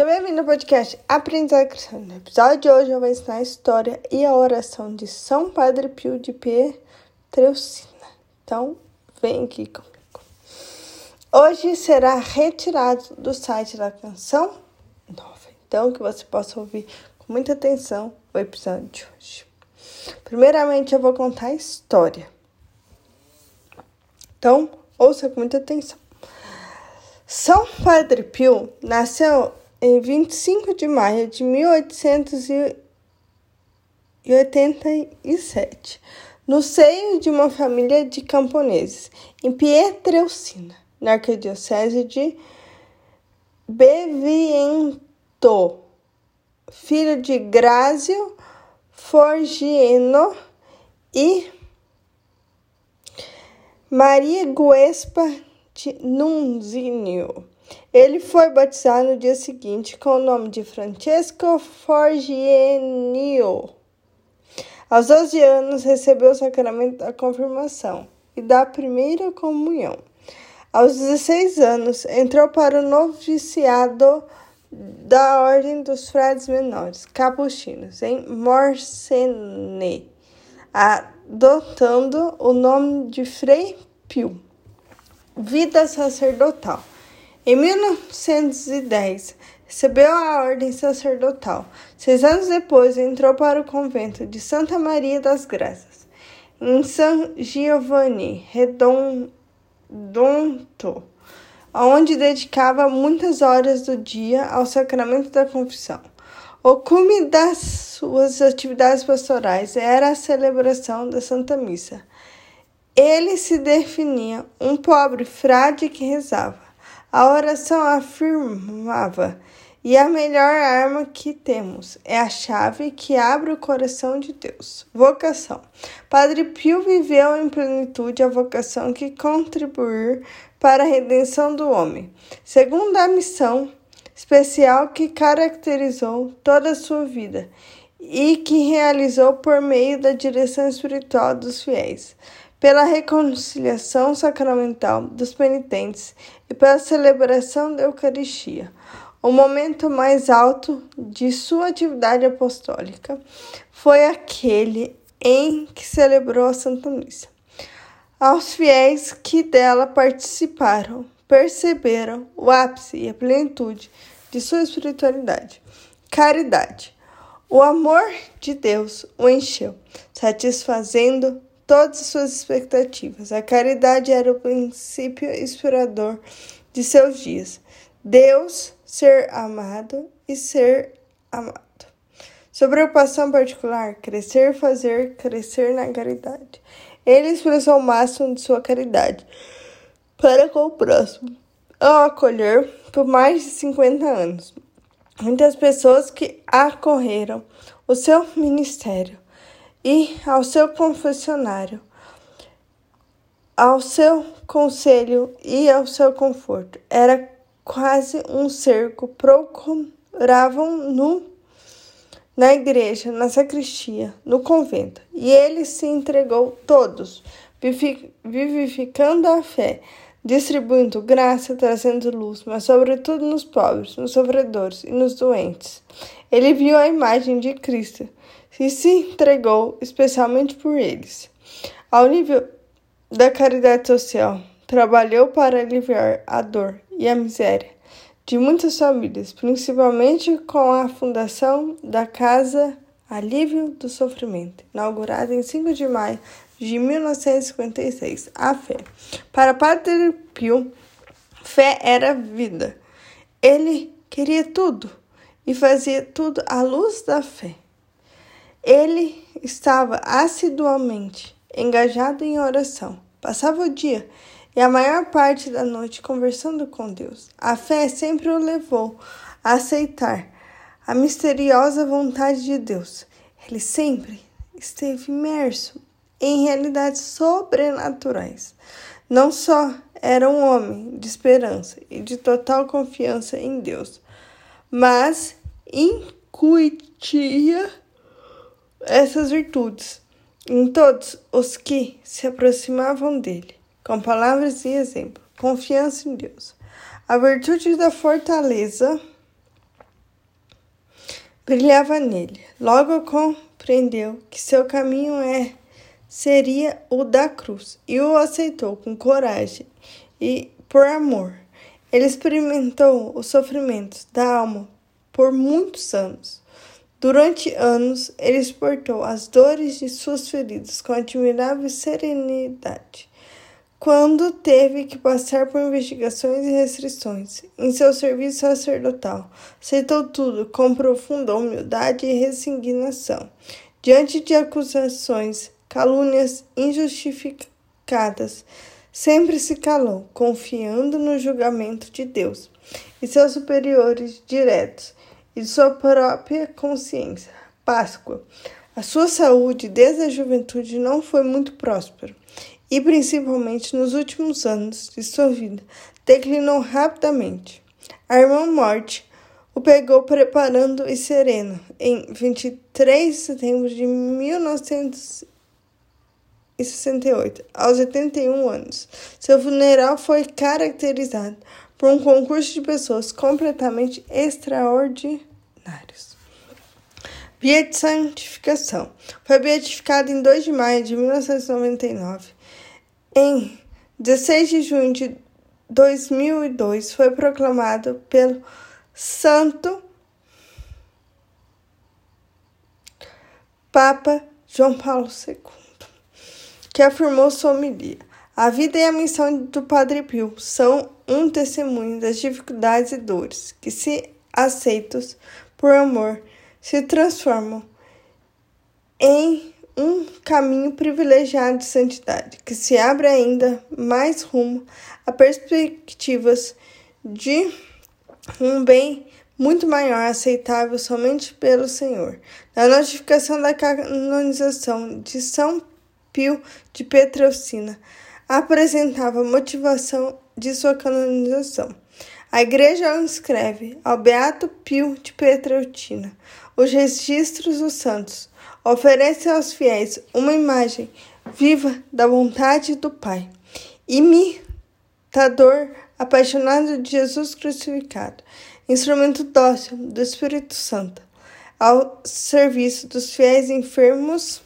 Seja bem-vindo ao podcast Aprendizado Cristão. No episódio de hoje eu vou ensinar a história e a oração de São Padre Pio de Pietreucina. Então, vem aqui comigo. Hoje será retirado do site da canção nova. Então, que você possa ouvir com muita atenção o episódio de hoje. Primeiramente, eu vou contar a história. Então, ouça com muita atenção. São Padre Pio nasceu em 25 de maio de 1887, no seio de uma família de camponeses, em Pietreucina, na arquidiocese de Beviento, filho de Grázio Forgieno e Maria Guespa de Nunzinho. Ele foi batizado no dia seguinte com o nome de Francesco Forgienio. Aos 12 anos, recebeu o sacramento da confirmação e da primeira comunhão. Aos 16 anos, entrou para o noviciado da Ordem dos Frades Menores, capuchinos, em Morsene, adotando o nome de Frei Pio. Vida sacerdotal. Em 1910, recebeu a ordem sacerdotal. Seis anos depois, entrou para o convento de Santa Maria das Graças, em San Giovanni Redondo, onde dedicava muitas horas do dia ao sacramento da confissão. O cume das suas atividades pastorais era a celebração da Santa Missa. Ele se definia um pobre frade que rezava. A oração afirmava: e a melhor arma que temos é a chave que abre o coração de Deus. Vocação. Padre Pio viveu em plenitude a vocação que contribuir para a redenção do homem, segundo a missão especial que caracterizou toda a sua vida e que realizou por meio da direção espiritual dos fiéis pela reconciliação sacramental dos penitentes e pela celebração da Eucaristia. O momento mais alto de sua atividade apostólica foi aquele em que celebrou a Santa Missa. Aos fiéis que dela participaram, perceberam o ápice e a plenitude de sua espiritualidade. Caridade. O amor de Deus o encheu, satisfazendo todas as suas expectativas. A caridade era o princípio inspirador de seus dias. Deus, ser amado e ser amado. Sua preocupação particular, crescer, fazer crescer na caridade. Ele expressou o máximo de sua caridade para com o próximo, ao acolher por mais de 50 anos muitas pessoas que acorreram o seu ministério e ao seu confessionário, ao seu conselho e ao seu conforto. Era quase um cerco, procuravam no na igreja, na sacristia, no convento, e ele se entregou todos, vivificando a fé, distribuindo graça, trazendo luz, mas sobretudo nos pobres, nos sofredores e nos doentes. Ele viu a imagem de Cristo e se entregou especialmente por eles. Ao nível da caridade social, trabalhou para aliviar a dor e a miséria de muitas famílias, principalmente com a fundação da Casa Alívio do Sofrimento, inaugurada em 5 de maio de 1956. A fé. Para Padre Pio, fé era vida. Ele queria tudo e fazia tudo à luz da fé. Ele estava assiduamente engajado em oração. Passava o dia e a maior parte da noite conversando com Deus. A fé sempre o levou a aceitar a misteriosa vontade de Deus. Ele sempre esteve imerso em realidades sobrenaturais. Não só era um homem de esperança e de total confiança em Deus, mas incutia essas virtudes em todos os que se aproximavam dele, com palavras e exemplo, confiança em Deus. A virtude da fortaleza brilhava nele. Logo compreendeu que seu caminho é seria o da cruz e o aceitou com coragem e por amor. Ele experimentou os sofrimentos da alma por muitos anos. Durante anos, ele suportou as dores de suas feridas com admirável serenidade. Quando teve que passar por investigações e restrições em seu serviço sacerdotal, aceitou tudo com profunda humildade e resignação. Diante de acusações, calúnias injustificadas, sempre se calou, confiando no julgamento de Deus e seus superiores diretos e de sua própria consciência. Páscoa. A sua saúde desde a juventude não foi muito próspera e, principalmente nos últimos anos de sua vida, declinou rapidamente. A irmã Morte o pegou preparando e sereno em 23 de setembro de 1968, aos 81 anos. Seu funeral foi caracterizado por um concurso de pessoas completamente extraordinários. Santificação. Foi beatificado em 2 de maio de 1999. Em 16 de junho de 2002, foi proclamado pelo Santo Papa João Paulo II, que afirmou sua homilia. A vida e a missão do Padre Pio são um testemunho das dificuldades e dores que, se aceitos por amor, se transformam em um caminho privilegiado de santidade, que se abre ainda mais rumo a perspectivas de um bem muito maior, aceitável somente pelo Senhor. Na notificação da canonização de São Pio de Petrocina, apresentava a motivação de sua canonização. A Igreja inscreve ao Beato Pio de Petreutina os registros dos santos, oferece aos fiéis uma imagem viva da vontade do Pai, imitador apaixonado de Jesus crucificado, instrumento dócil do Espírito Santo, ao serviço dos fiéis enfermos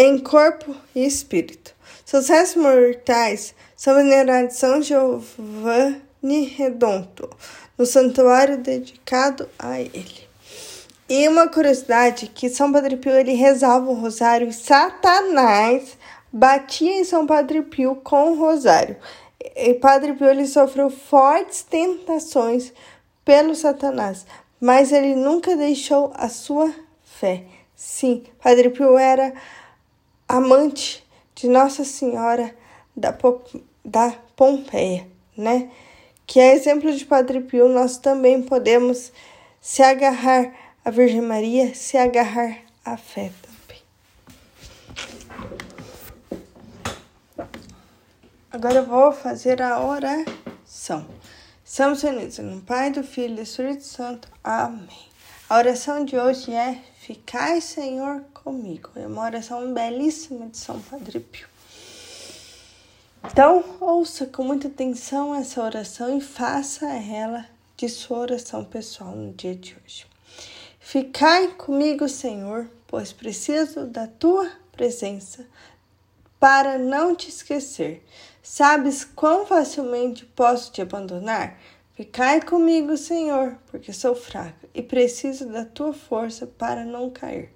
em corpo e espírito. Seus restos mortais são venerados São Giovanni Redondo, no santuário dedicado a ele. E uma curiosidade que São Padre Pio ele rezava o rosário e Satanás batia em São Padre Pio com o rosário. E Padre Pio ele sofreu fortes tentações pelo Satanás, mas ele nunca deixou a sua fé. Sim, Padre Pio era amante de Nossa Senhora da, da Pompeia, né? Que é exemplo de Padre Pio, nós também podemos se agarrar à Virgem Maria, se agarrar à fé também. Agora eu vou fazer a oração. Estamos unidos no Pai, do Filho e do Espírito Santo. Amém. A oração de hoje é Ficai, Senhor, comigo. É uma oração belíssima de São Padre Pio. Então, ouça com muita atenção essa oração e faça ela de sua oração pessoal no dia de hoje. Ficai comigo, Senhor, pois preciso da tua presença para não te esquecer. Sabes quão facilmente posso te abandonar? Ficai comigo, Senhor, porque sou fraca e preciso da tua força para não cair.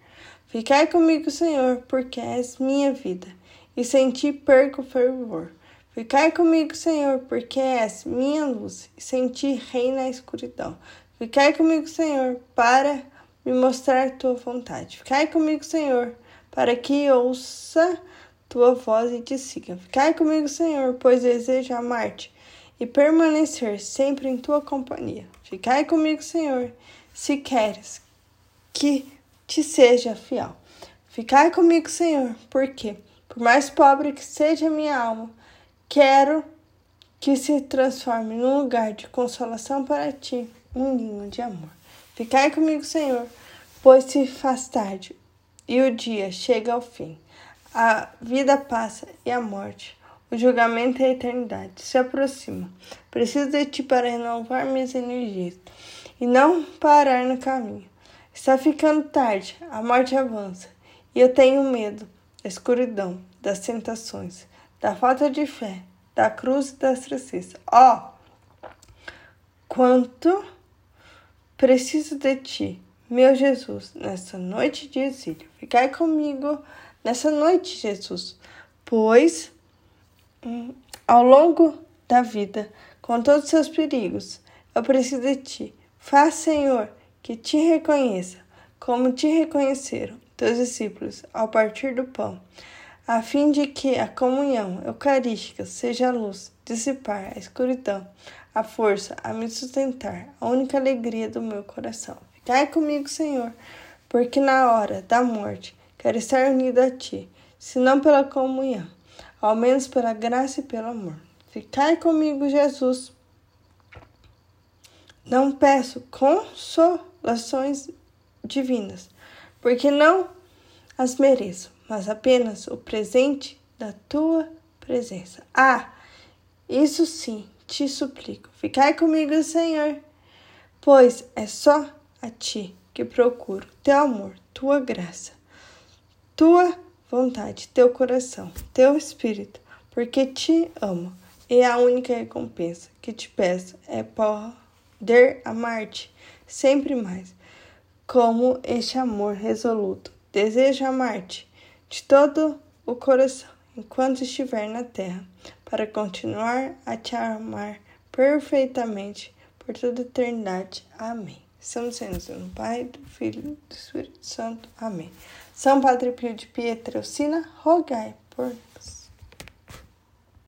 Ficai comigo, Senhor, porque és minha vida, e sem ti perco o fervor. Ficai comigo, Senhor, porque és minha luz, e sem ti reina a escuridão. Ficai comigo, Senhor, para me mostrar tua vontade. Ficai comigo, Senhor, para que ouça tua voz e te siga. Ficai comigo, Senhor, pois desejo amar-te e permanecer sempre em tua companhia. Ficai comigo, Senhor, se queres que te seja fiel. Ficai comigo, Senhor, porque, por mais pobre que seja minha alma, quero que se transforme num lugar de consolação para ti, um ninho de amor. Ficai comigo, Senhor, pois se faz tarde e o dia chega ao fim. A vida passa e a morte O julgamento e a eternidade se aproximam. Preciso de ti para renovar minhas energias e não parar no caminho. Está ficando tarde, a morte avança e eu tenho medo da escuridão, das tentações, da falta de fé, da cruz e das tristezas. Ó, oh, quanto preciso de ti, meu Jesus, nessa noite de exílio. Ficai comigo nessa noite, Jesus, pois ao longo da vida, com todos os seus perigos, eu preciso de ti. Faz, Senhor, que te reconheça, como te reconheceram teus discípulos ao partir do pão, a fim de que a comunhão eucarística seja a luz, dissipar a escuridão, a força a me sustentar, a única alegria do meu coração. Ficai comigo, Senhor, porque na hora da morte quero estar unido a ti, se não pela comunhão, ao menos pela graça e pelo amor. Ficai comigo, Jesus. Não peço consolações divinas, porque não as mereço, mas apenas o presente da tua presença. Ah, isso sim, te suplico. Ficai comigo, Senhor, pois é só a ti que procuro teu amor, tua graça, tua vontade, teu coração, teu espírito, porque te amo. E a única recompensa que te peço é poder amar-te sempre mais, como este amor resoluto. Desejo amar-te de todo o coração enquanto estiver na terra, para continuar a te amar perfeitamente por toda a eternidade. Amém. Estamos sendo do Pai, do Filho e do Espírito Santo. Amém. São Padre Pio de Pietrelcina, rogai por